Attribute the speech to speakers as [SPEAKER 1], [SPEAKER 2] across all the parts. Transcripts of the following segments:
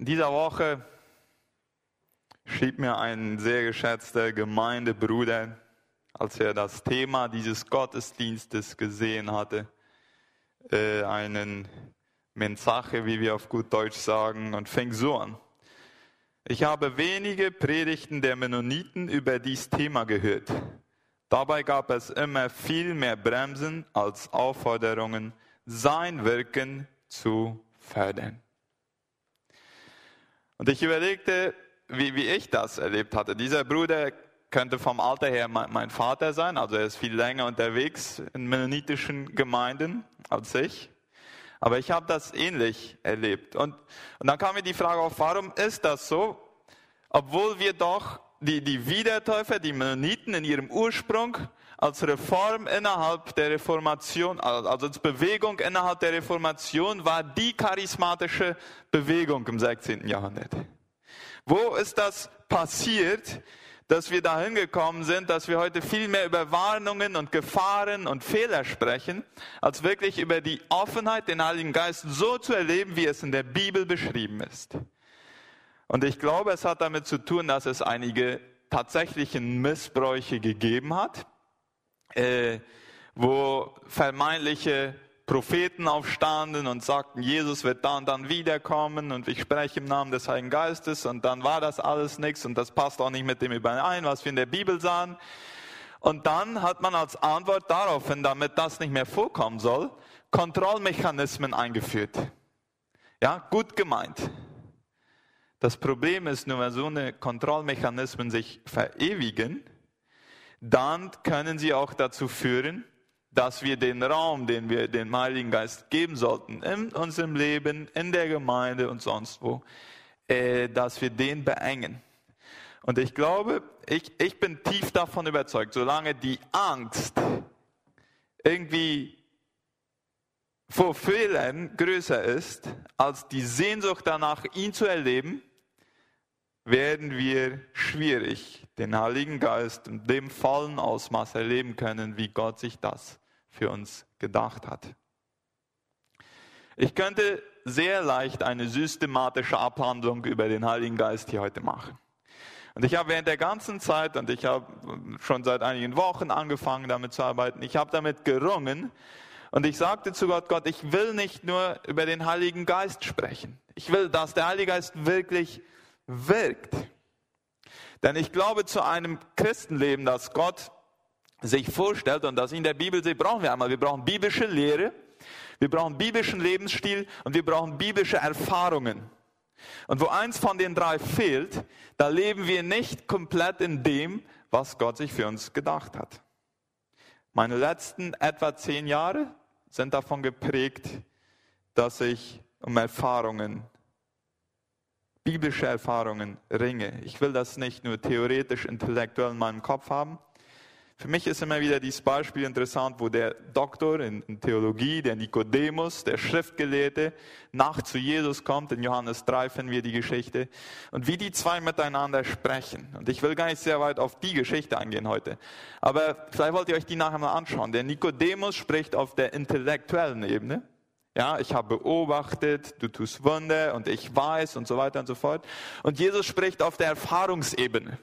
[SPEAKER 1] In dieser Woche schrieb mir ein sehr geschätzter Gemeindebruder, als er das Thema dieses Gottesdienstes gesehen hatte, äh, einen Mensache, wie wir auf gut Deutsch sagen, und fing so an. Ich habe wenige Predigten der Mennoniten über dieses Thema gehört. Dabei gab es immer viel mehr Bremsen als Aufforderungen, sein Wirken zu fördern. Und ich überlegte, wie, wie ich das erlebt hatte. Dieser Bruder könnte vom Alter her mein, mein Vater sein, also er ist viel länger unterwegs in mennonitischen Gemeinden als ich. Aber ich habe das ähnlich erlebt. Und, und dann kam mir die Frage auf, warum ist das so? Obwohl wir doch die, die Wiedertäufer, die Mennoniten in ihrem Ursprung als Reform innerhalb der Reformation, also als Bewegung innerhalb der Reformation, war die charismatische Bewegung im 16. Jahrhundert. Wo ist das passiert, dass wir dahin gekommen sind, dass wir heute viel mehr über Warnungen und Gefahren und Fehler sprechen, als wirklich über die Offenheit, den Heiligen Geist so zu erleben, wie es in der Bibel beschrieben ist. Und ich glaube, es hat damit zu tun, dass es einige tatsächlichen Missbräuche gegeben hat äh, wo vermeintliche Propheten aufstanden und sagten, Jesus wird dann dann wiederkommen und ich spreche im Namen des Heiligen Geistes und dann war das alles nichts und das passt auch nicht mit dem überein, was wir in der Bibel sahen. Und dann hat man als Antwort daraufhin, damit das nicht mehr vorkommen soll, Kontrollmechanismen eingeführt. Ja, gut gemeint. Das Problem ist nur, wenn so eine Kontrollmechanismen sich verewigen, dann können sie auch dazu führen, dass wir den Raum, den wir dem Heiligen Geist geben sollten, in unserem Leben, in der Gemeinde und sonst wo, äh, dass wir den beengen. Und ich glaube, ich, ich bin tief davon überzeugt, solange die Angst irgendwie vor Fehlern größer ist als die Sehnsucht danach, ihn zu erleben, werden wir schwierig den Heiligen Geist in dem vollen Ausmaß erleben können, wie Gott sich das für uns gedacht hat. Ich könnte sehr leicht eine systematische Abhandlung über den Heiligen Geist hier heute machen. Und ich habe während der ganzen Zeit, und ich habe schon seit einigen Wochen angefangen damit zu arbeiten, ich habe damit gerungen, und ich sagte zu Gott, Gott, ich will nicht nur über den Heiligen Geist sprechen. Ich will, dass der Heilige Geist wirklich wirkt. Denn ich glaube, zu einem Christenleben, das Gott sich vorstellt und das in der Bibel sieht, brauchen wir einmal, wir brauchen biblische Lehre, wir brauchen biblischen Lebensstil und wir brauchen biblische Erfahrungen. Und wo eins von den drei fehlt, da leben wir nicht komplett in dem, was Gott sich für uns gedacht hat. Meine letzten etwa zehn Jahre sind davon geprägt, dass ich um Erfahrungen biblische Erfahrungen ringe. Ich will das nicht nur theoretisch, intellektuell in meinem Kopf haben. Für mich ist immer wieder dieses Beispiel interessant, wo der Doktor in, Theologie, der Nikodemus, der Schriftgelehrte, nach zu Jesus kommt. In Johannes 3 finden wir die Geschichte. Und wie die zwei miteinander sprechen. Und ich will gar nicht sehr weit auf die Geschichte eingehen heute. Aber vielleicht wollt ihr euch die nachher mal anschauen. Der Nikodemus spricht auf der intellektuellen Ebene. Ja, ich habe beobachtet, du tust Wunder und ich weiß und so weiter und so fort. Und Jesus spricht auf der Erfahrungsebene.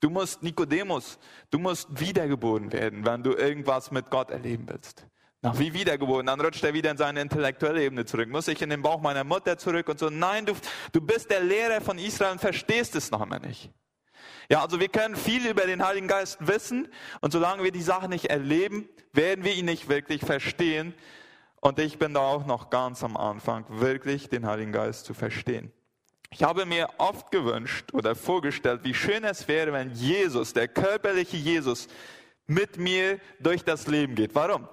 [SPEAKER 1] Du musst, Nikodemus, du musst wiedergeboren werden, wenn du irgendwas mit Gott erleben willst. Na, wie wiedergeboren? Dann rutscht er wieder in seine intellektuelle Ebene zurück. Muss ich in den Bauch meiner Mutter zurück und so? Nein, du, du bist der Lehrer von Israel und verstehst es noch einmal nicht. Ja, also wir können viel über den Heiligen Geist wissen und solange wir die Sache nicht erleben, werden wir ihn nicht wirklich verstehen, und ich bin da auch noch ganz am Anfang, wirklich den Heiligen Geist zu verstehen. Ich habe mir oft gewünscht oder vorgestellt, wie schön es wäre, wenn Jesus, der körperliche Jesus, mit mir durch das Leben geht. Warum?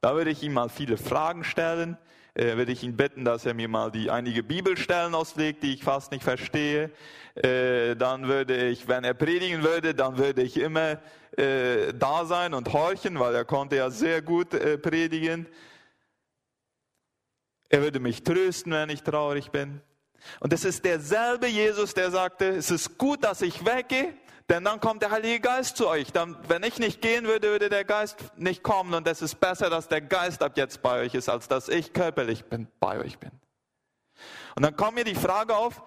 [SPEAKER 1] Da würde ich ihm mal viele Fragen stellen, äh, würde ich ihn bitten, dass er mir mal die einige Bibelstellen auslegt, die ich fast nicht verstehe. Äh, dann würde ich, wenn er predigen würde, dann würde ich immer äh, da sein und horchen, weil er konnte ja sehr gut äh, predigen. Er würde mich trösten, wenn ich traurig bin. Und es ist derselbe Jesus, der sagte, es ist gut, dass ich weggehe, denn dann kommt der Heilige Geist zu euch. Dann, wenn ich nicht gehen würde, würde der Geist nicht kommen. Und es ist besser, dass der Geist ab jetzt bei euch ist, als dass ich körperlich bin, bei euch bin. Und dann kommt mir die Frage auf,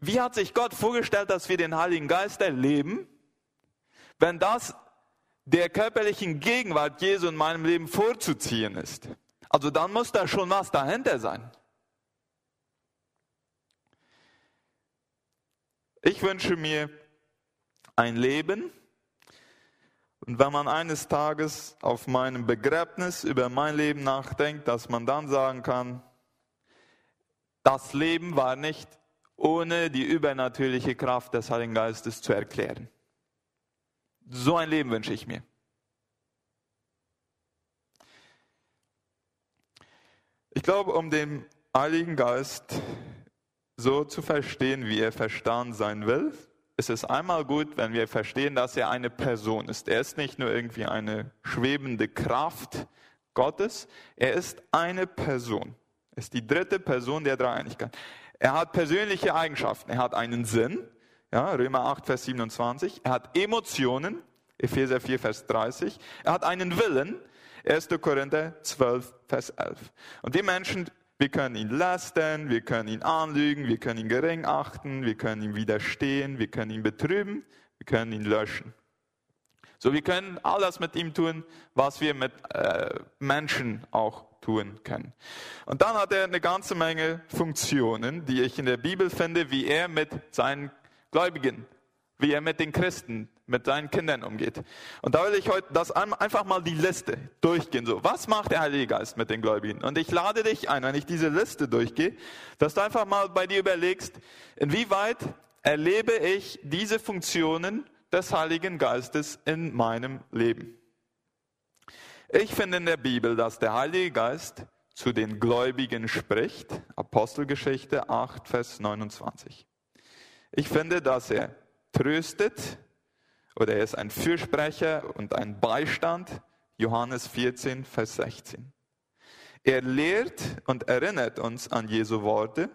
[SPEAKER 1] wie hat sich Gott vorgestellt, dass wir den Heiligen Geist erleben, wenn das der körperlichen Gegenwart Jesu in meinem Leben vorzuziehen ist? Also dann muss da schon was dahinter sein. Ich wünsche mir ein Leben, und wenn man eines Tages auf meinem Begräbnis über mein Leben nachdenkt, dass man dann sagen kann, das Leben war nicht ohne die übernatürliche Kraft des Heiligen Geistes zu erklären. So ein Leben wünsche ich mir. Ich glaube, um den Heiligen Geist so zu verstehen, wie er verstanden sein will, ist es einmal gut, wenn wir verstehen, dass er eine Person ist. Er ist nicht nur irgendwie eine schwebende Kraft Gottes, er ist eine Person. Er ist die dritte Person der Dreieinigkeit. Er hat persönliche Eigenschaften. Er hat einen Sinn, ja, Römer 8, Vers 27. Er hat Emotionen, Epheser 4, Vers 30. Er hat einen Willen, 1. Korinther 12, Vers 11. Und die Menschen wir können ihn lästern, wir können ihn anlügen, wir können ihn gering achten, wir können ihm widerstehen, wir können ihn betrüben, wir können ihn löschen. So, wir können alles mit ihm tun, was wir mit äh, Menschen auch tun können. Und dann hat er eine ganze Menge Funktionen, die ich in der Bibel finde, wie er mit seinen Gläubigen, wie er mit den Christen mit seinen Kindern umgeht. Und da will ich heute das einfach mal die Liste durchgehen. So, was macht der Heilige Geist mit den Gläubigen? Und ich lade dich ein, wenn ich diese Liste durchgehe, dass du einfach mal bei dir überlegst, inwieweit erlebe ich diese Funktionen des Heiligen Geistes in meinem Leben. Ich finde in der Bibel, dass der Heilige Geist zu den Gläubigen spricht. Apostelgeschichte 8, Vers 29. Ich finde, dass er tröstet, oder er ist ein Fürsprecher und ein Beistand. Johannes 14, Vers 16. Er lehrt und erinnert uns an Jesu Worte.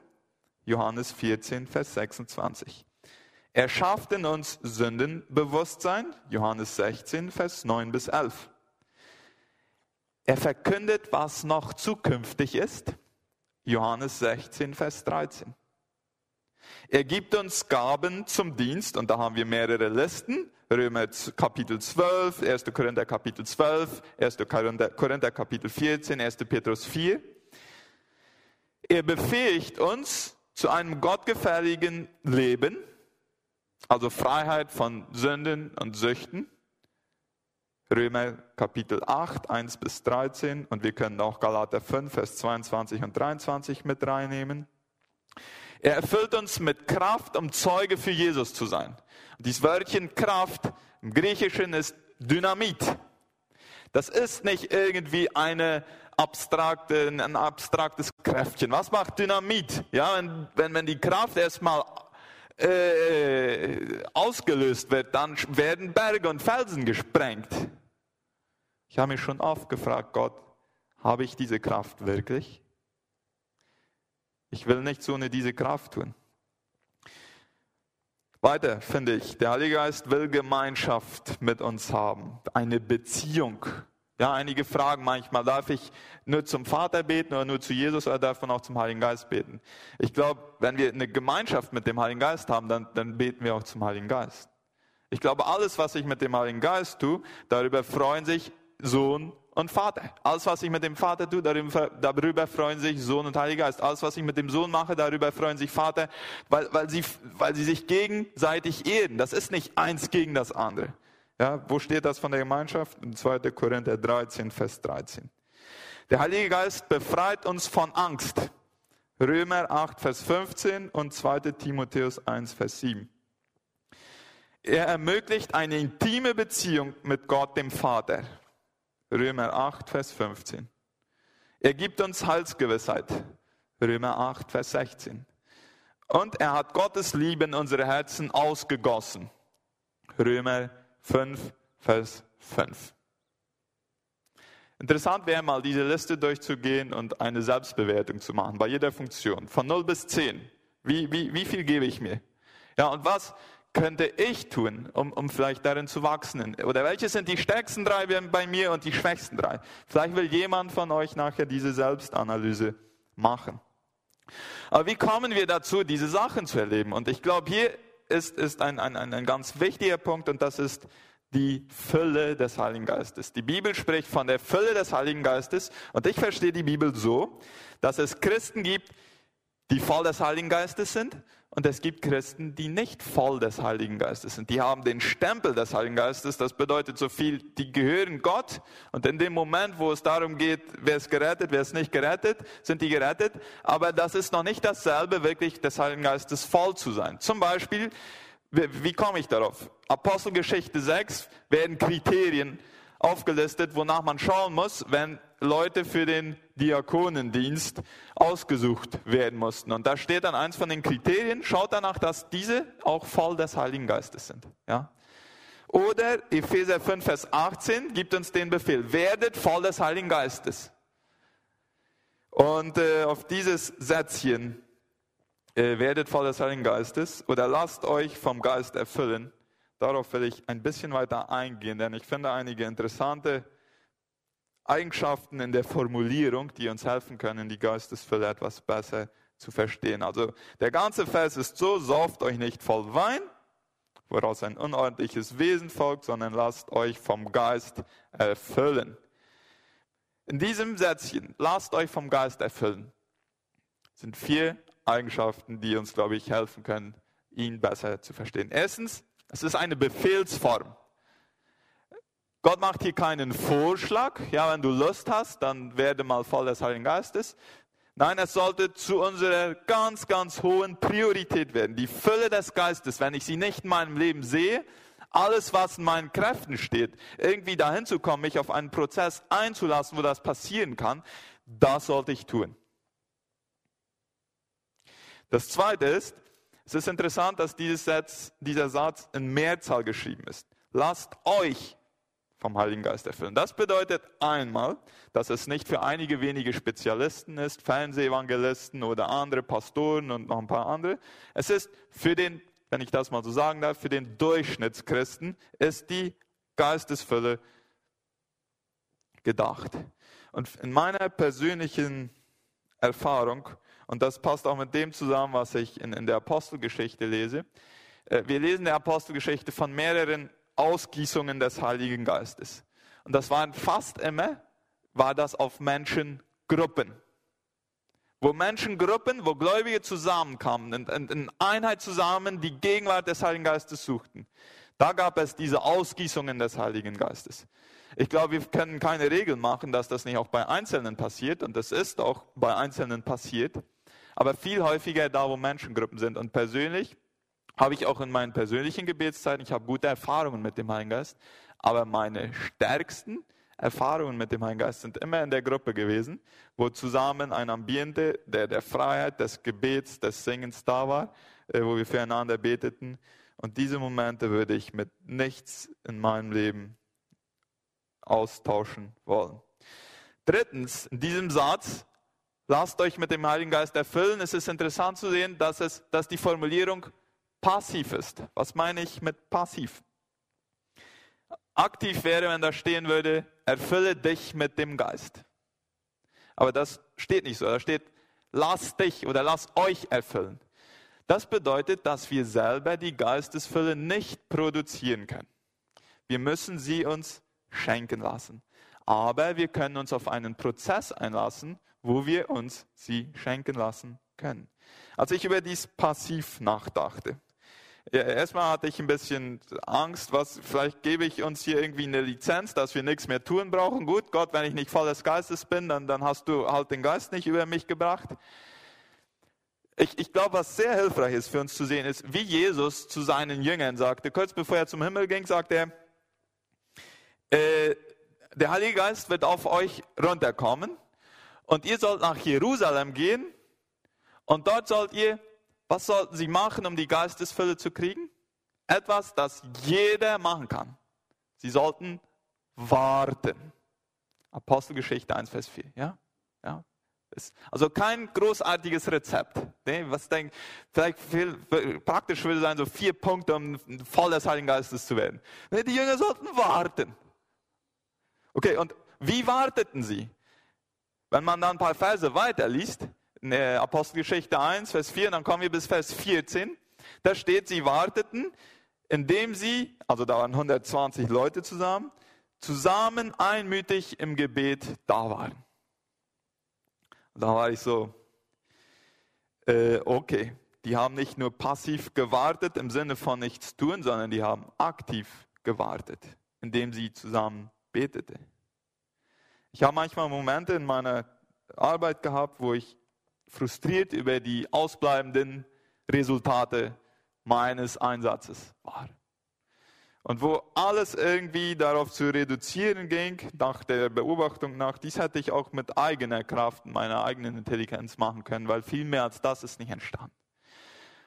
[SPEAKER 1] Johannes 14, Vers 26. Er schafft in uns Sündenbewusstsein. Johannes 16, Vers 9 bis 11. Er verkündet, was noch zukünftig ist. Johannes 16, Vers 13. Er gibt uns Gaben zum Dienst und da haben wir mehrere Listen. Römer Kapitel 12, 1. Korinther Kapitel 12, 1. Korinther, Kapitel 14, 1. Petrus 4. Er befähigt uns zu einem gottgefälligen Leben, also Freiheit von Sünden und Süchten. Römer Kapitel 8, 1 bis 13 und wir können auch Galater 5, Vers 22 und 23 mit reinnehmen. Er erfüllt uns mit Kraft, um Zeuge für Jesus zu sein. Dieses Wörtchen Kraft im Griechischen ist Dynamit. Das ist nicht irgendwie eine abstrakte, ein abstraktes Kräftchen. Was macht Dynamit? Ja, wenn, wenn, wenn die Kraft erstmal äh, ausgelöst wird, dann werden Berge und Felsen gesprengt. Ich habe mich schon oft gefragt, Gott, habe ich diese Kraft wirklich? Ich will nichts ohne diese Kraft tun. Weiter finde ich, der Heilige Geist will Gemeinschaft mit uns haben, eine Beziehung. Ja, einige fragen manchmal, darf ich nur zum Vater beten oder nur zu Jesus oder darf man auch zum Heiligen Geist beten? Ich glaube, wenn wir eine Gemeinschaft mit dem Heiligen Geist haben, dann, dann beten wir auch zum Heiligen Geist. Ich glaube, alles, was ich mit dem Heiligen Geist tue, darüber freuen sich Sohn und Vater. Alles, was ich mit dem Vater tue, darüber, freuen sich Sohn und Heiliger Geist. Alles, was ich mit dem Sohn mache, darüber freuen sich Vater, weil, weil, sie, weil sie sich gegenseitig ehren. Das ist nicht eins gegen das andere. Ja, wo steht das von der Gemeinschaft? In 2. Korinther 13, Vers 13. Der Heilige Geist befreit uns von Angst. Römer 8, Vers 15 und 2. Timotheus 1, Vers 7. Er ermöglicht eine intime Beziehung mit Gott, dem Vater. Römer 8, Vers 15. Er gibt uns Heilsgewissheit. Römer 8, Vers 16. Und er hat Gottes Liebe in unsere Herzen ausgegossen. Römer 5, Vers 5. Interessant wäre mal, diese Liste durchzugehen und eine Selbstbewertung zu machen, bei jeder Funktion, von 0 bis 10. Wie, wie, wie viel gebe ich mir? Ja, und was, könnte ich tun, um, um vielleicht darin zu wachsen? Oder welche sind die stärksten drei bei mir und die schwächsten drei? Vielleicht will jemand von euch nachher diese Selbstanalyse machen. Aber wie kommen wir dazu, diese Sachen zu erleben? Und ich glaube, hier ist, ist ein, ein, ein ganz wichtiger Punkt und das ist die Fülle des Heiligen Geistes. Die Bibel spricht von der Fülle des Heiligen Geistes und ich verstehe die Bibel so, dass es Christen gibt, die voll des Heiligen Geistes sind und es gibt Christen, die nicht voll des Heiligen Geistes sind. Die haben den Stempel des Heiligen Geistes. Das bedeutet so viel, die gehören Gott und in dem Moment, wo es darum geht, wer ist gerettet, wer ist nicht gerettet, sind die gerettet. Aber das ist noch nicht dasselbe, wirklich des Heiligen Geistes voll zu sein. Zum Beispiel, wie, komme ich darauf? Apostelgeschichte 6 werden Kriterien aufgelistet, wonach man schauen muss, wenn Leute für den Diakonendienst ausgesucht werden mussten. Und da steht dann eins von den Kriterien, schaut danach, dass diese auch voll des Heiligen Geistes sind. Ja? Oder Epheser 5, Vers 18 gibt uns den Befehl, werdet voll des Heiligen Geistes. Und äh, auf dieses Sätzchen, äh, werdet voll des Heiligen Geistes oder lasst euch vom Geist erfüllen, darauf will ich ein bisschen weiter eingehen, denn ich finde einige interessante Eigenschaften in der Formulierung, die uns helfen können, die Geistesfülle etwas besser zu verstehen. Also der ganze Vers ist so, sauft euch nicht voll Wein, woraus ein unordentliches Wesen folgt, sondern lasst euch vom Geist erfüllen. In diesem Sätzchen, lasst euch vom Geist erfüllen, sind vier Eigenschaften, die uns, glaube ich, helfen können, ihn besser zu verstehen. Erstens, es ist eine Befehlsform. Gott macht hier keinen Vorschlag. Ja, wenn du Lust hast, dann werde mal voll des Heiligen Geistes. Nein, es sollte zu unserer ganz, ganz hohen Priorität werden. Die Fülle des Geistes, wenn ich sie nicht in meinem Leben sehe, alles, was in meinen Kräften steht, irgendwie dahin zu kommen, mich auf einen Prozess einzulassen, wo das passieren kann, das sollte ich tun. Das zweite ist, es ist interessant, dass Satz, dieser Satz in Mehrzahl geschrieben ist. Lasst euch vom Heiligen Geist erfüllen. Das bedeutet einmal, dass es nicht für einige wenige Spezialisten ist, Fernsehevangelisten oder andere Pastoren und noch ein paar andere. Es ist für den, wenn ich das mal so sagen darf, für den Durchschnittschristen ist die Geistesfülle gedacht. Und in meiner persönlichen Erfahrung, und das passt auch mit dem zusammen, was ich in, in der Apostelgeschichte lese, äh, wir lesen der Apostelgeschichte von mehreren Ausgießungen des Heiligen Geistes. Und das waren fast immer, war das auf Menschengruppen. Wo Menschengruppen, wo Gläubige zusammenkamen, in, in, in Einheit zusammen die Gegenwart des Heiligen Geistes suchten. Da gab es diese Ausgießungen des Heiligen Geistes. Ich glaube, wir können keine Regel machen, dass das nicht auch bei Einzelnen passiert. Und das ist auch bei Einzelnen passiert. Aber viel häufiger da, wo Menschengruppen sind. Und persönlich habe ich auch in meinen persönlichen Gebetszeiten, ich habe gute Erfahrungen mit dem Heiligen Geist, aber meine stärksten Erfahrungen mit dem Heiligen Geist sind immer in der Gruppe gewesen, wo zusammen ein Ambiente der, der Freiheit, des Gebets, des Singens da war, äh, wo wir füreinander beteten. Und diese Momente würde ich mit nichts in meinem Leben austauschen wollen. Drittens, in diesem Satz, lasst euch mit dem Heiligen Geist erfüllen. Es ist interessant zu sehen, dass, es, dass die Formulierung passiv ist. Was meine ich mit passiv? Aktiv wäre, wenn da stehen würde, erfülle dich mit dem Geist. Aber das steht nicht so. Da steht, lass dich oder lass euch erfüllen. Das bedeutet, dass wir selber die Geistesfülle nicht produzieren können. Wir müssen sie uns schenken lassen. Aber wir können uns auf einen Prozess einlassen, wo wir uns sie schenken lassen können. Als ich über dies passiv nachdachte, ja, erstmal hatte ich ein bisschen Angst, was, vielleicht gebe ich uns hier irgendwie eine Lizenz, dass wir nichts mehr tun brauchen. Gut, Gott, wenn ich nicht voll des Geistes bin, dann, dann hast du halt den Geist nicht über mich gebracht. Ich, ich glaube, was sehr hilfreich ist für uns zu sehen, ist, wie Jesus zu seinen Jüngern sagte, kurz bevor er zum Himmel ging, sagte er, äh, der Heilige Geist wird auf euch runterkommen und ihr sollt nach Jerusalem gehen und dort sollt ihr was sollten sie machen, um die Geistesfülle zu kriegen? Etwas, das jeder machen kann. Sie sollten warten. Apostelgeschichte 1, Vers 4. Ja? Ja? Also kein großartiges Rezept. Was denkt, vielleicht viel, praktisch würde sein, so vier Punkte, um voll des Heiligen Geistes zu werden. Die Jünger sollten warten. Okay, und wie warteten sie? Wenn man dann ein paar Verse weiterliest, Apostelgeschichte 1, Vers 4, dann kommen wir bis Vers 14. Da steht, sie warteten, indem sie, also da waren 120 Leute zusammen, zusammen einmütig im Gebet da waren. Da war ich so, äh, okay, die haben nicht nur passiv gewartet im Sinne von nichts tun, sondern die haben aktiv gewartet, indem sie zusammen betete. Ich habe manchmal Momente in meiner Arbeit gehabt, wo ich frustriert über die ausbleibenden Resultate meines Einsatzes war. Und wo alles irgendwie darauf zu reduzieren ging, nach der Beobachtung nach, dies hätte ich auch mit eigener Kraft, meiner eigenen Intelligenz machen können, weil viel mehr als das ist nicht entstanden.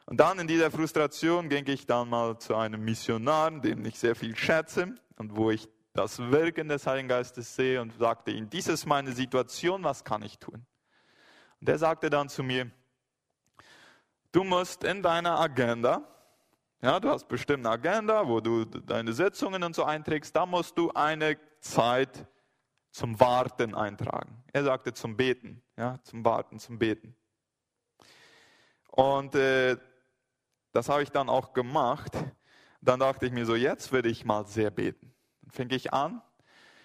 [SPEAKER 1] Und dann in dieser Frustration ging ich dann mal zu einem Missionar, dem ich sehr viel schätze und wo ich das Wirken des Heiligen Geistes sehe und sagte ihm, dies ist meine Situation, was kann ich tun? Und er sagte dann zu mir, du musst in deiner Agenda, ja, du hast bestimmt eine Agenda, wo du deine Sitzungen und so einträgst, da musst du eine Zeit zum Warten eintragen. Er sagte zum Beten, ja, zum Warten, zum Beten. Und äh, das habe ich dann auch gemacht. Dann dachte ich mir so, jetzt würde ich mal sehr beten. Dann fing ich an.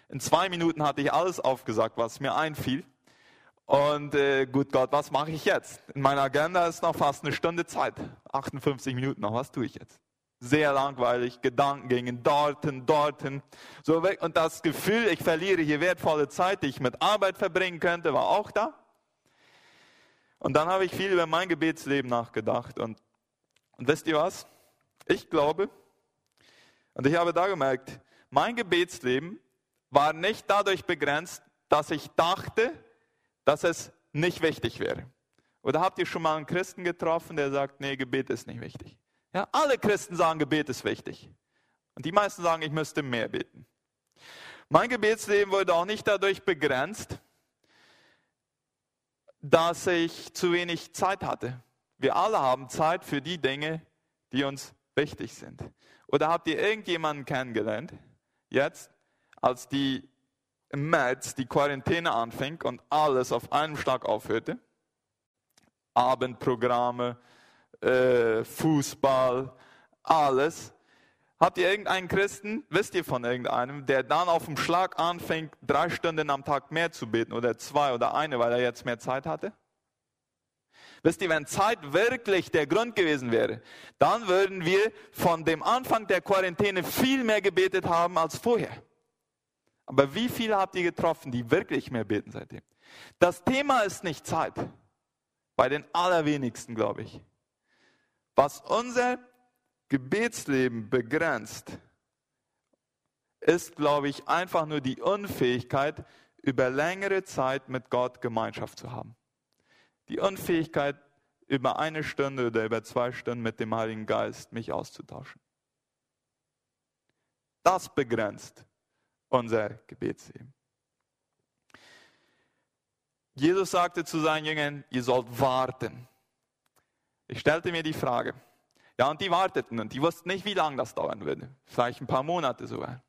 [SPEAKER 1] In zwei Minuten hatte ich alles aufgesagt, was mir einfiel. Und äh, gut Gott, was mache ich jetzt? In meiner Agenda ist noch fast eine Stunde Zeit. 58 Minuten noch, was tue ich jetzt? Sehr langweilig, Gedanken gingen dorten, dorten, so weg. Und das Gefühl, ich verliere hier wertvolle Zeit, die ich mit Arbeit verbringen könnte, war auch da. Und dann habe ich viel über mein Gebetsleben nachgedacht. Und, und wisst ihr was? Ich glaube, und ich habe da gemerkt, mein Gebetsleben war nicht dadurch begrenzt, dass ich dachte, dass es nicht wichtig wäre. Oder habt ihr schon mal einen Christen getroffen, der sagt, nee, Gebet ist nicht wichtig? Ja, alle Christen sagen, Gebet ist wichtig. Und die meisten sagen, ich müsste mehr beten. Mein Gebetsleben wurde auch nicht dadurch begrenzt, dass ich zu wenig Zeit hatte. Wir alle haben Zeit für die Dinge, die uns wichtig sind. Oder habt ihr irgendjemanden kennengelernt, jetzt, als die im März die Quarantäne anfing und alles auf einem Schlag aufhörte. Abendprogramme, äh, Fußball, alles. Habt ihr irgendeinen Christen, wisst ihr von irgendeinem, der dann auf dem Schlag anfängt, drei Stunden am Tag mehr zu beten oder zwei oder eine, weil er jetzt mehr Zeit hatte? Wisst ihr, wenn Zeit wirklich der Grund gewesen wäre, dann würden wir von dem Anfang der Quarantäne viel mehr gebetet haben als vorher. Aber wie viele habt ihr getroffen, die wirklich mehr beten seitdem? Das Thema ist nicht Zeit. Bei den allerwenigsten, glaube ich. Was unser Gebetsleben begrenzt, ist, glaube ich, einfach nur die Unfähigkeit, über längere Zeit mit Gott Gemeinschaft zu haben. Die Unfähigkeit, über eine Stunde oder über zwei Stunden mit dem Heiligen Geist mich auszutauschen. Das begrenzt unser Gebetsleben. Jesus sagte zu seinen Jüngern, ihr sollt warten. Ich stellte mir die Frage, ja, und die warteten und die wussten nicht, wie lange das dauern würde. Vielleicht ein paar Monate sogar.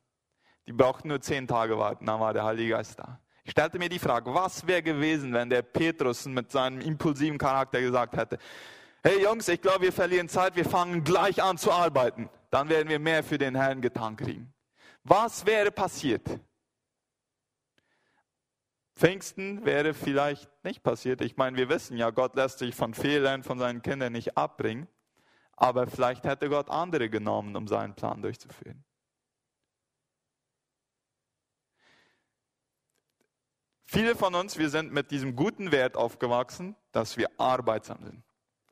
[SPEAKER 1] Die brauchten nur zehn Tage warten, dann war der Heilige Geist da. Ich stellte mir die Frage, was wäre gewesen, wenn der Petrus mit seinem impulsiven Charakter gesagt hätte, hey Jungs, ich glaube, wir verlieren Zeit, wir fangen gleich an zu arbeiten. Dann werden wir mehr für den Herrn getan kriegen. Was wäre passiert? Pfingsten wäre vielleicht nicht passiert. Ich meine, wir wissen ja, Gott lässt sich von Fehlern von seinen Kindern nicht abbringen. Aber vielleicht hätte Gott andere genommen, um seinen Plan durchzuführen. Viele von uns, wir sind mit diesem guten Wert aufgewachsen, dass wir arbeitsam sind.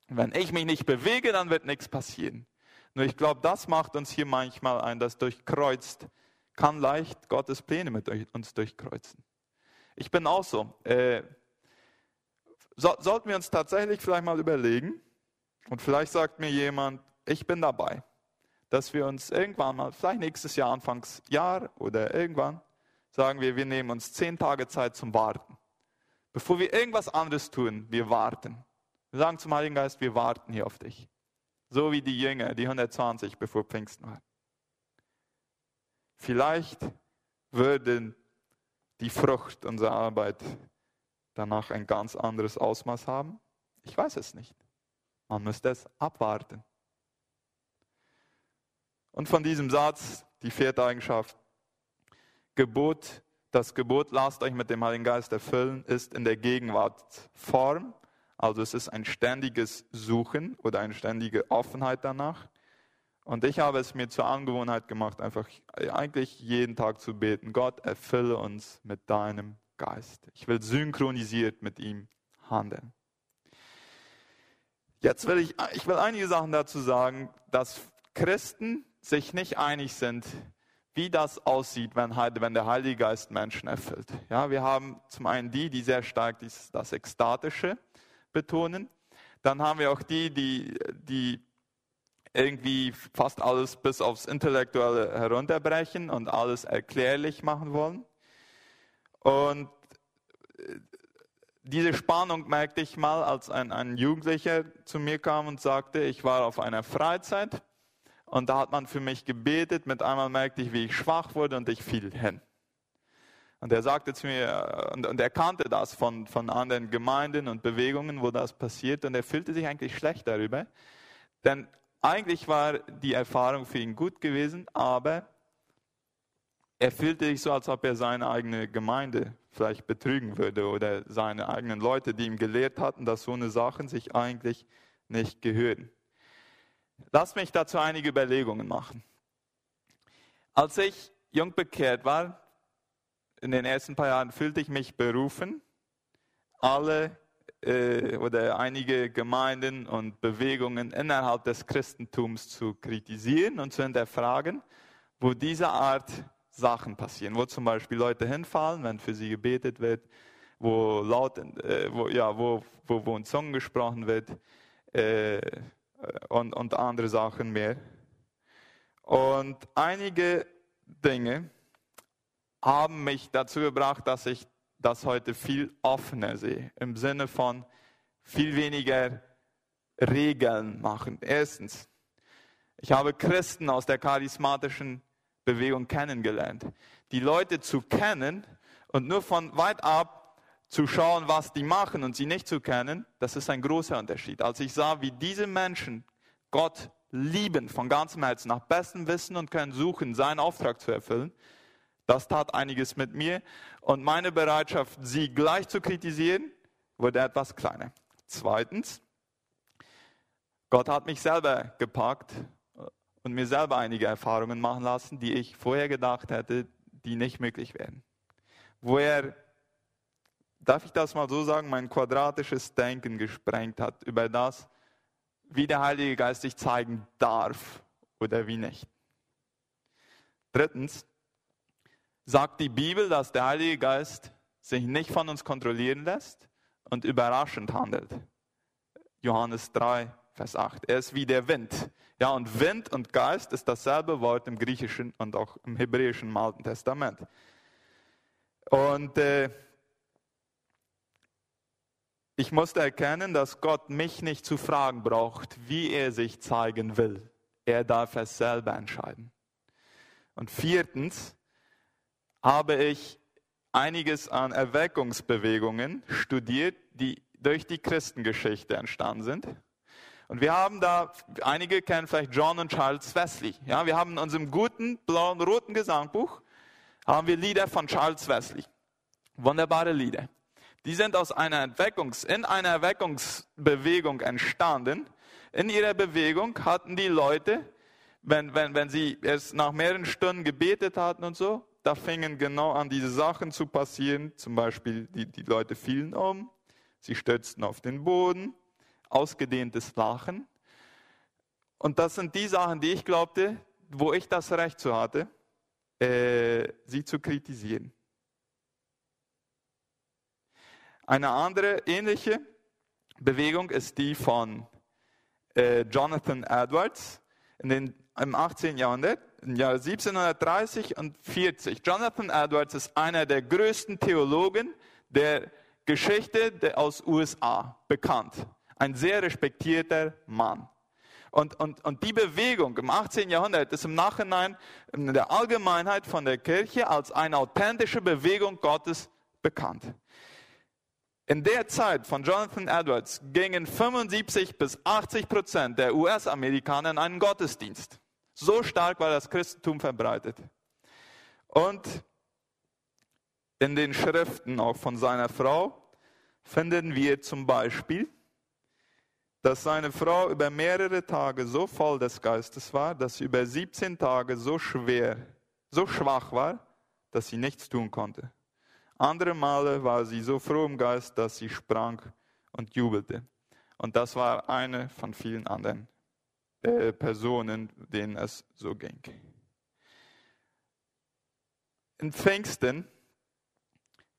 [SPEAKER 1] Wenn ich mich nicht bewege, dann wird nichts passieren. Nur ich glaube, das macht uns hier manchmal ein, das durchkreuzt, kann leicht Gottes Pläne mit uns durchkreuzen. Ich bin auch so. Äh, so, sollten wir uns tatsächlich vielleicht mal überlegen, und vielleicht sagt mir jemand, ich bin dabei, dass wir uns irgendwann mal, vielleicht nächstes Jahr, Anfangsjahr oder irgendwann, sagen wir, wir nehmen uns zehn Tage Zeit zum Warten. Bevor wir irgendwas anderes tun, wir warten. Wir sagen zum Heiligen Geist, wir warten hier auf dich. So wie die Jünger, die 120, bevor Pfingsten war. Vielleicht würde die Frucht unserer Arbeit danach ein ganz anderes Ausmaß haben. Ich weiß es nicht. Man müsste es abwarten. Und von diesem Satz, die vierte Eigenschaft, Gebot, das Gebot, lasst euch mit dem Heiligen Geist erfüllen, ist in der Gegenwartsform. Also es ist ein ständiges Suchen oder eine ständige Offenheit danach. Und ich habe es mir zur Angewohnheit gemacht, einfach eigentlich jeden Tag zu beten, Gott, erfülle uns mit deinem Geist. Ich will synchronisiert mit ihm handeln. Jetzt will ich, ich will einige Sachen dazu sagen, dass Christen sich nicht einig sind, wie das aussieht, wenn, wenn der Heilige Geist Menschen erfüllt. Ja, wir haben zum einen die, die sehr stark das, das Ekstatische betonen. Dann haben wir auch die, die, die irgendwie fast alles bis aufs Intellektuelle herunterbrechen und alles erklärlich machen wollen. Und äh, diese Spannung merkte ich mal, als ein, ein Jugendlicher zu mir kam und sagte, ich war auf einer Freizeit und da hat man für mich gebetet. Mit einmal merkte ich, wie ich schwach wurde und ich fiel hin. Und er sagte zu mir, und, und er kannte das von, von anderen Gemeinden und Bewegungen, wo das passiert. Und er fühlte sich eigentlich schlecht darüber. Denn eigentlich war die Erfahrung für ihn gut gewesen, aber er fühlte sich so, als ob er seine eigene Gemeinde vielleicht betrügen würde oder seine eigenen Leute, die ihm gelehrt hatten, dass so eine Sachen sich eigentlich nicht gehören. Lass mich dazu einige Überlegungen machen. Als ich jung bekehrt war, in den ersten paar Jahren fühlte ich mich berufen, alle äh, oder einige Gemeinden und Bewegungen innerhalb des Christentums zu kritisieren und zu hinterfragen, wo diese Art Sachen passieren, wo zum Beispiel Leute hinfallen, wenn für sie gebetet wird, wo laut, äh, wo, ja, wo, wo, wo in Zungen gesprochen wird äh, und, und andere Sachen mehr. Und einige Dinge haben mich dazu gebracht, dass ich das heute viel offener sehe, im Sinne von viel weniger Regeln machen. Erstens, ich habe Christen aus der charismatischen Bewegung kennengelernt. Die Leute zu kennen und nur von weit ab zu schauen, was die machen und sie nicht zu kennen, das ist ein großer Unterschied. Als ich sah, wie diese Menschen Gott lieben von ganzem Herzen, nach bestem Wissen und Können suchen, seinen Auftrag zu erfüllen, das tat einiges mit mir und meine Bereitschaft, sie gleich zu kritisieren, wurde etwas kleiner. Zweitens, Gott hat mich selber gepackt und mir selber einige Erfahrungen machen lassen, die ich vorher gedacht hätte, die nicht möglich wären. Wo er, darf ich das mal so sagen, mein quadratisches Denken gesprengt hat über das, wie der Heilige Geist sich zeigen darf oder wie nicht. Drittens, sagt die Bibel, dass der Heilige Geist sich nicht von uns kontrollieren lässt und überraschend handelt. Johannes 3, Vers 8. Er ist wie der Wind. Ja, und Wind und Geist ist dasselbe Wort im Griechischen und auch im Hebräischen im Alten Testament. Und äh, ich musste erkennen, dass Gott mich nicht zu fragen braucht, wie er sich zeigen will. Er darf es selber entscheiden. Und viertens habe ich einiges an Erweckungsbewegungen studiert, die durch die Christengeschichte entstanden sind. Und wir haben da, einige kennen vielleicht John und Charles Wesley. Ja, wir haben in unserem guten, blauen, roten Gesangbuch, haben wir Lieder von Charles Wesley. Wunderbare Lieder. Die sind aus einer Erweckungs, in einer Erweckungsbewegung entstanden. In ihrer Bewegung hatten die Leute, wenn, wenn, wenn sie erst nach mehreren Stunden gebetet hatten und so, da fingen genau an diese Sachen zu passieren. Zum Beispiel, die, die Leute fielen um, sie stürzten auf den Boden, ausgedehntes Lachen. Und das sind die Sachen, die ich glaubte, wo ich das Recht zu hatte, äh, sie zu kritisieren. Eine andere ähnliche Bewegung ist die von äh, Jonathan Edwards in den, im 18. Jahrhundert, im Jahr 1730 und 40. Jonathan Edwards ist einer der größten Theologen der Geschichte aus USA, bekannt ein sehr respektierter Mann. Und, und, und die Bewegung im 18. Jahrhundert ist im Nachhinein in der Allgemeinheit von der Kirche als eine authentische Bewegung Gottes bekannt. In der Zeit von Jonathan Edwards gingen 75 bis 80 Prozent der US-Amerikaner in einen Gottesdienst. So stark war das Christentum verbreitet. Und in den Schriften auch von seiner Frau finden wir zum Beispiel, dass seine Frau über mehrere Tage so voll des Geistes war, dass sie über 17 Tage so schwer, so schwach war, dass sie nichts tun konnte. Andere Male war sie so froh im Geist, dass sie sprang und jubelte. Und das war eine von vielen anderen äh, Personen, denen es so ging. In Pfingsten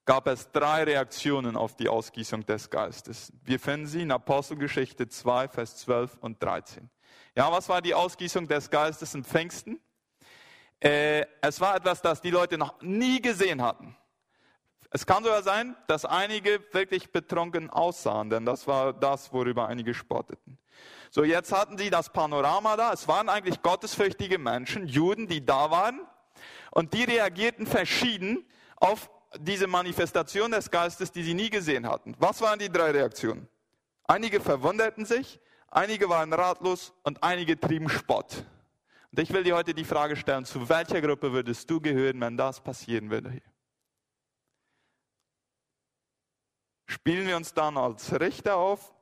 [SPEAKER 1] gab es drei Reaktionen auf die Ausgießung des Geistes. Wir finden sie in Apostelgeschichte 2, Vers 12 und 13. Ja, was war die Ausgießung des Geistes in Pfingsten? Äh, es war etwas, das die Leute noch nie gesehen hatten. Es kann sogar sein, dass einige wirklich betrunken aussahen, denn das war das, worüber einige spotteten. So, jetzt hatten sie das Panorama da. Es waren eigentlich gottesfürchtige Menschen, Juden, die da waren. Und die reagierten verschieden auf diese Manifestation des Geistes, die sie nie gesehen hatten. Was waren die drei Reaktionen? Einige verwunderten sich, einige waren ratlos und einige trieben Spott. Und ich will dir heute die Frage stellen, zu welcher Gruppe würdest du gehören, wenn das passieren würde? Spielen wir uns dann als Richter auf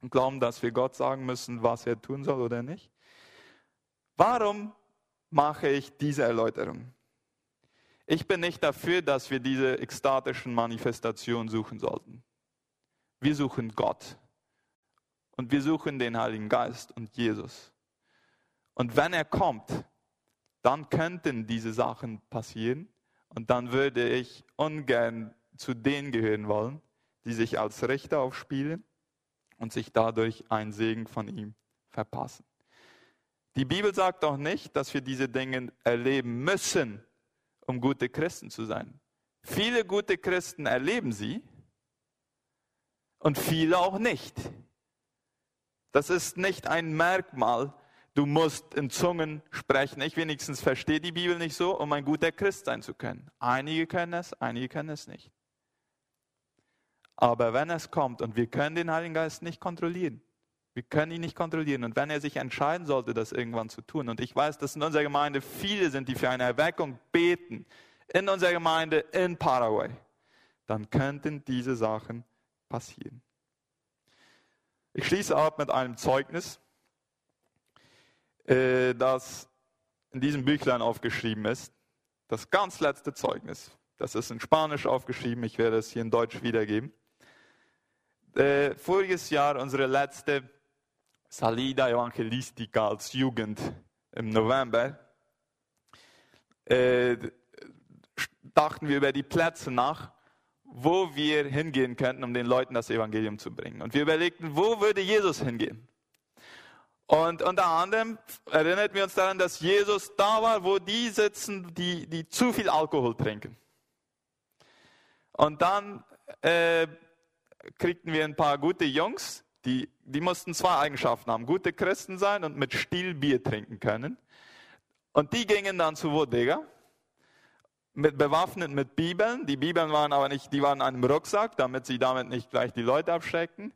[SPEAKER 1] und glauben, dass wir Gott sagen müssen, was er tun soll oder nicht? Warum mache ich diese Erläuterung? Ich bin nicht dafür, dass wir diese ekstatischen Manifestationen suchen sollten. Wir suchen Gott. Und wir suchen den Heiligen Geist und Jesus. Und wenn er kommt, dann könnten diese Sachen passieren. Und dann würde ich ungern zu denen gehören wollen, die sich als Richter aufspielen und sich dadurch einen Segen von ihm verpassen. Die Bibel sagt auch nicht, dass wir diese Dinge erleben müssen, um gute Christen zu sein. Viele gute Christen erleben sie und viele auch nicht. Das ist nicht ein Merkmal, du musst in Zungen sprechen. Ich wenigstens verstehe die Bibel nicht so, um ein guter Christ sein zu können. Einige können es, einige können es nicht. Aber wenn es kommt und wir können den Heiligen Geist nicht kontrollieren, wir können ihn nicht kontrollieren. Und wenn er sich entscheiden sollte, das irgendwann zu tun, und ich weiß, dass in unserer Gemeinde viele sind, die für eine Erweckung beten, in unserer Gemeinde in Paraguay, dann könnten diese Sachen passieren. Ich schließe ab mit einem Zeugnis, äh, das in diesem Büchlein aufgeschrieben ist. Das ganz letzte Zeugnis. Das ist in Spanisch aufgeschrieben, ich werde es hier in Deutsch wiedergeben. Äh, voriges Jahr unsere letzte Salida Evangelistica als Jugend im November, äh, dachten wir über die Plätze nach, wo wir hingehen könnten, um den Leuten das Evangelium zu bringen. Und wir überlegten, wo würde Jesus hingehen? Und unter anderem erinnert wir uns daran, dass Jesus da war, wo die sitzen, die, die zu viel Alkohol trinken. Und dann äh, kriegten wir ein paar gute Jungs, die, die mussten zwei Eigenschaften haben. Gute Christen sein und mit Stil Bier trinken können. Und die gingen dann zu Bodega, mit, bewaffnet mit Bibeln. Die Bibeln waren aber nicht, die waren in einem Rucksack, damit sie damit nicht gleich die Leute abschrecken.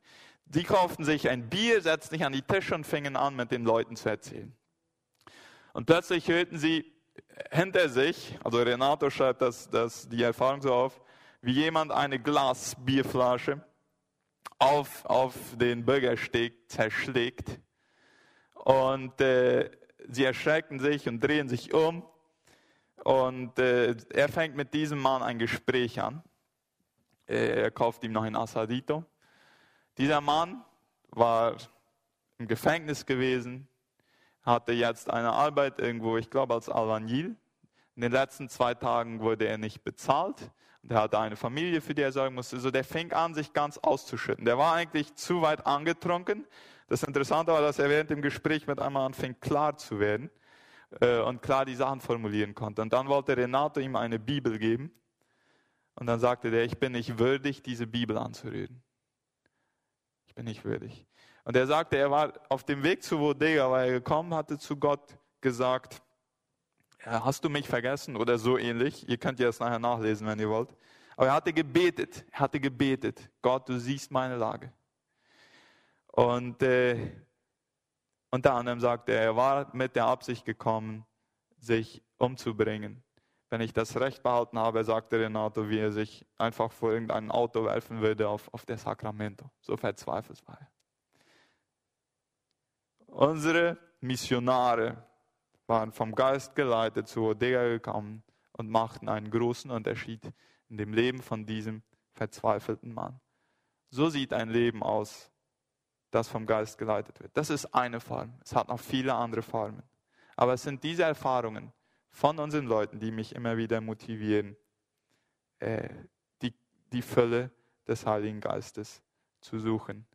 [SPEAKER 1] Die kauften sich ein Bier, setzten sich an die Tische und fingen an, mit den Leuten zu erzählen. Und plötzlich hörten sie hinter sich, also Renato schreibt das, das, die Erfahrung so auf, wie jemand eine Glasbierflasche auf, auf den Bürgersteig zerschlägt. Und äh, sie erschrecken sich und drehen sich um. Und äh, er fängt mit diesem Mann ein Gespräch an. Er kauft ihm noch ein Asadito. Dieser Mann war im Gefängnis gewesen, hatte jetzt eine Arbeit irgendwo, ich glaube als Albanil. In den letzten zwei Tagen wurde er nicht bezahlt. Der hatte eine Familie, für die er sorgen musste. So, der fing an, sich ganz auszuschütten. Der war eigentlich zu weit angetrunken. Das Interessante war, dass er während dem Gespräch mit einmal anfing, klar zu werden äh, und klar die Sachen formulieren konnte. Und dann wollte Renato ihm eine Bibel geben. Und dann sagte der, ich bin nicht würdig, diese Bibel anzurühren. Ich bin nicht würdig. Und er sagte, er war auf dem Weg zu Bodega, weil er gekommen hatte zu Gott gesagt, hast du mich vergessen oder so ähnlich. Ihr könnt ja es nachher nachlesen, wenn ihr wollt. Aber er hatte gebetet, er hatte gebetet, Gott, du siehst meine Lage. Und äh, unter anderem sagte er, er war mit der Absicht gekommen, sich umzubringen. Wenn ich das Recht behalten habe, sagte Renato, wie er sich einfach vor irgendein Auto werfen würde auf, auf der Sacramento. So verzweifelt war er. Unsere Missionare waren vom Geist geleitet zu Odega gekommen und machten einen großen Unterschied in dem Leben von diesem verzweifelten Mann. So sieht ein Leben aus, das vom Geist geleitet wird. Das ist eine Form. Es hat noch viele andere Formen. Aber es sind diese Erfahrungen von unseren Leuten, die mich immer wieder motivieren, äh, die, die Fülle des Heiligen Geistes zu suchen